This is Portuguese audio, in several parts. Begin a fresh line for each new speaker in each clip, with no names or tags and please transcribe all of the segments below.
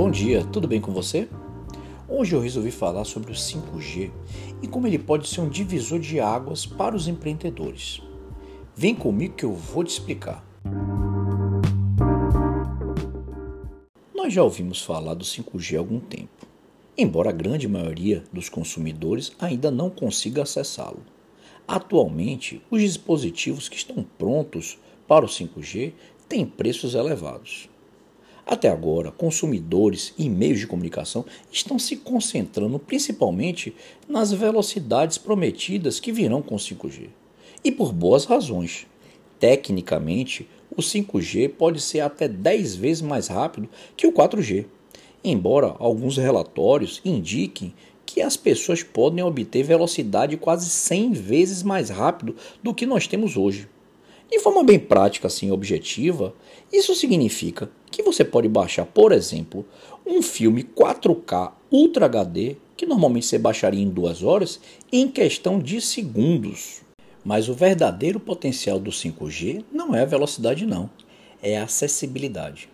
Bom dia, tudo bem com você? Hoje eu resolvi falar sobre o 5G e como ele pode ser um divisor de águas para os empreendedores. Vem comigo que eu vou te explicar. Nós já ouvimos falar do 5G há algum tempo, embora a grande maioria dos consumidores ainda não consiga acessá-lo. Atualmente, os dispositivos que estão prontos para o 5G têm preços elevados. Até agora, consumidores e meios de comunicação estão se concentrando principalmente nas velocidades prometidas que virão com o 5G. E por boas razões. Tecnicamente, o 5G pode ser até 10 vezes mais rápido que o 4G, embora alguns relatórios indiquem que as pessoas podem obter velocidade quase 100 vezes mais rápido do que nós temos hoje. De forma bem prática, assim, objetiva, isso significa que você pode baixar, por exemplo, um filme 4K Ultra HD, que normalmente você baixaria em duas horas, em questão de segundos. Mas o verdadeiro potencial do 5G não é a velocidade, não, é a acessibilidade.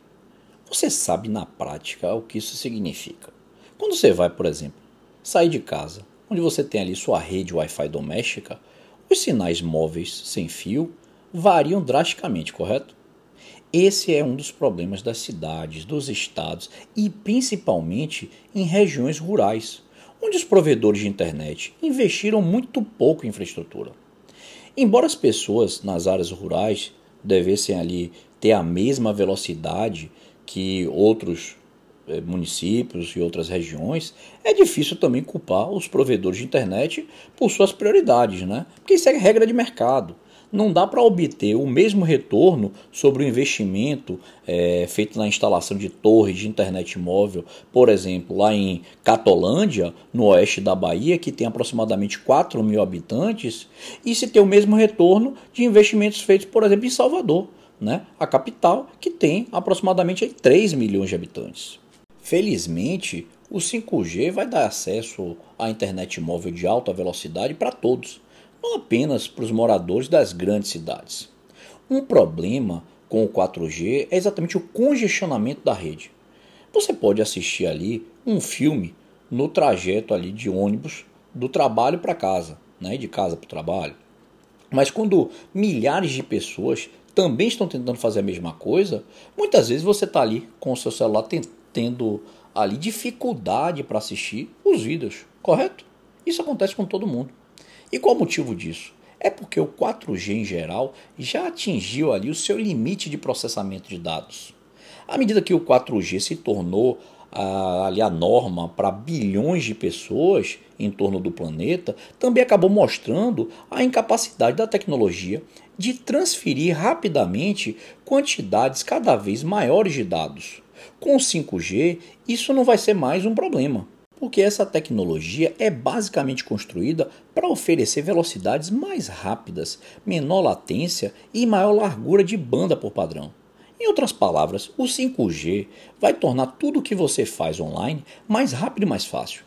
Você sabe na prática o que isso significa. Quando você vai, por exemplo, sair de casa, onde você tem ali sua rede Wi-Fi doméstica, os sinais móveis sem fio variam drasticamente, correto? Esse é um dos problemas das cidades, dos estados e principalmente em regiões rurais, onde os provedores de internet investiram muito pouco em infraestrutura. Embora as pessoas nas áreas rurais devessem ali ter a mesma velocidade que outros eh, municípios e outras regiões, é difícil também culpar os provedores de internet por suas prioridades, né? Porque isso é regra de mercado não dá para obter o mesmo retorno sobre o investimento é, feito na instalação de torres de internet móvel, por exemplo, lá em Catolândia, no oeste da Bahia, que tem aproximadamente 4 mil habitantes, e se ter o mesmo retorno de investimentos feitos, por exemplo, em Salvador, né, a capital, que tem aproximadamente 3 milhões de habitantes. Felizmente, o 5G vai dar acesso à internet móvel de alta velocidade para todos não apenas para os moradores das grandes cidades. Um problema com o 4G é exatamente o congestionamento da rede. Você pode assistir ali um filme no trajeto ali de ônibus do trabalho para casa, né, de casa para o trabalho. Mas quando milhares de pessoas também estão tentando fazer a mesma coisa, muitas vezes você está ali com o seu celular tendo ali dificuldade para assistir os vídeos, correto? Isso acontece com todo mundo. E qual o motivo disso? É porque o 4G em geral já atingiu ali o seu limite de processamento de dados. À medida que o 4G se tornou ali a norma para bilhões de pessoas em torno do planeta, também acabou mostrando a incapacidade da tecnologia de transferir rapidamente quantidades cada vez maiores de dados. Com o 5G, isso não vai ser mais um problema porque essa tecnologia é basicamente construída para oferecer velocidades mais rápidas, menor latência e maior largura de banda por padrão. Em outras palavras, o 5G vai tornar tudo o que você faz online mais rápido e mais fácil.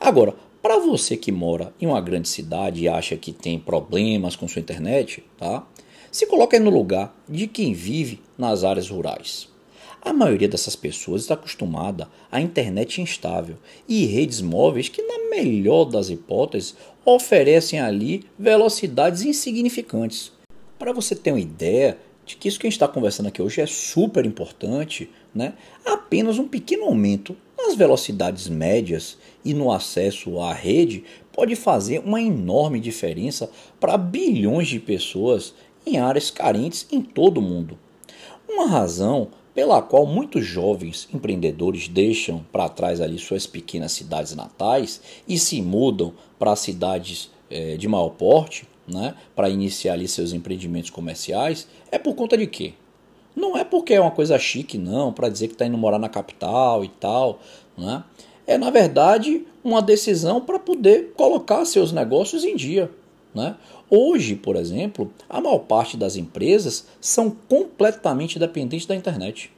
Agora, para você que mora em uma grande cidade e acha que tem problemas com sua internet, tá? Se coloque no lugar de quem vive nas áreas rurais. A maioria dessas pessoas está acostumada à internet instável e redes móveis que, na melhor das hipóteses, oferecem ali velocidades insignificantes. Para você ter uma ideia de que isso que a gente está conversando aqui hoje é super importante, né? apenas um pequeno aumento nas velocidades médias e no acesso à rede pode fazer uma enorme diferença para bilhões de pessoas em áreas carentes em todo o mundo. Uma razão pela qual muitos jovens empreendedores deixam para trás ali suas pequenas cidades natais e se mudam para cidades é, de maior porte, né, para iniciar ali seus empreendimentos comerciais, é por conta de quê? Não é porque é uma coisa chique, não, para dizer que está indo morar na capital e tal, né? É na verdade uma decisão para poder colocar seus negócios em dia, né? Hoje, por exemplo, a maior parte das empresas são completamente dependentes da internet.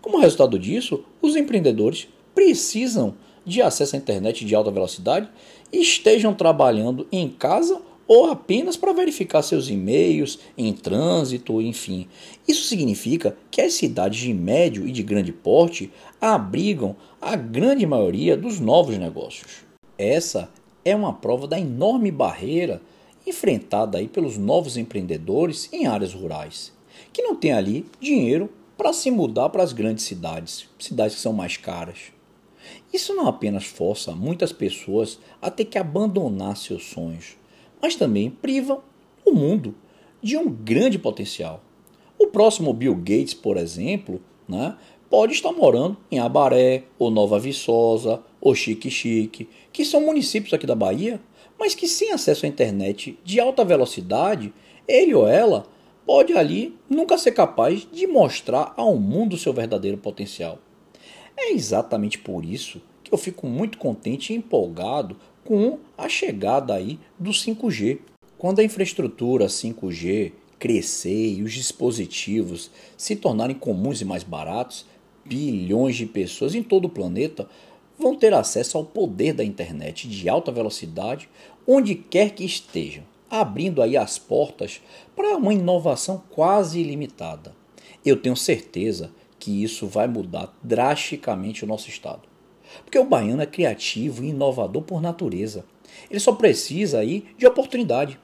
Como resultado disso, os empreendedores precisam de acesso à internet de alta velocidade, estejam trabalhando em casa ou apenas para verificar seus e-mails em trânsito, enfim. Isso significa que as cidades de médio e de grande porte abrigam a grande maioria dos novos negócios. Essa é uma prova da enorme barreira enfrentada aí pelos novos empreendedores em áreas rurais, que não têm ali dinheiro para se mudar para as grandes cidades, cidades que são mais caras. Isso não apenas força muitas pessoas a ter que abandonar seus sonhos, mas também priva o mundo de um grande potencial. O próximo Bill Gates, por exemplo, né, pode estar morando em Abaré, ou Nova Viçosa, ou Chique Chique, que são municípios aqui da Bahia, mas que sem acesso à internet de alta velocidade, ele ou ela pode ali nunca ser capaz de mostrar ao mundo seu verdadeiro potencial. É exatamente por isso que eu fico muito contente e empolgado com a chegada aí do 5G. Quando a infraestrutura 5G crescer e os dispositivos se tornarem comuns e mais baratos, bilhões de pessoas em todo o planeta vão ter acesso ao poder da internet de alta velocidade onde quer que estejam, abrindo aí as portas para uma inovação quase ilimitada. Eu tenho certeza que isso vai mudar drasticamente o nosso estado. Porque o baiano é criativo e inovador por natureza. Ele só precisa aí de oportunidade.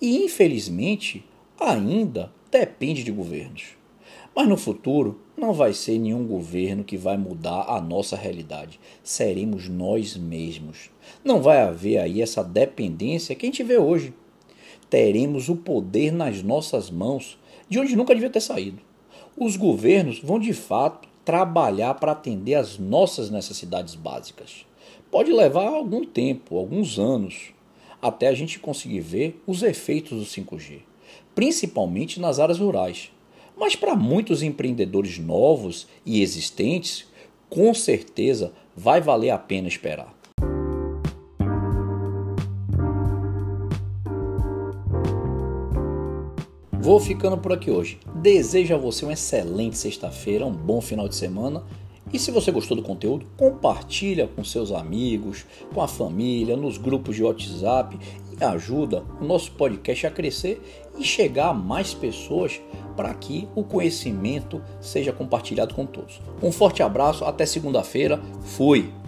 E infelizmente, ainda depende de governos. Mas no futuro, não vai ser nenhum governo que vai mudar a nossa realidade. Seremos nós mesmos. Não vai haver aí essa dependência que a gente vê hoje. Teremos o poder nas nossas mãos, de onde nunca devia ter saído. Os governos vão de fato trabalhar para atender às nossas necessidades básicas. Pode levar algum tempo, alguns anos, até a gente conseguir ver os efeitos do 5G, principalmente nas áreas rurais. Mas para muitos empreendedores novos e existentes, com certeza vai valer a pena esperar. Vou ficando por aqui hoje. Desejo a você uma excelente sexta-feira, um bom final de semana. E se você gostou do conteúdo, compartilha com seus amigos, com a família, nos grupos de WhatsApp ajuda o nosso podcast a crescer e chegar a mais pessoas para que o conhecimento seja compartilhado com todos. Um forte abraço, até segunda-feira. Fui!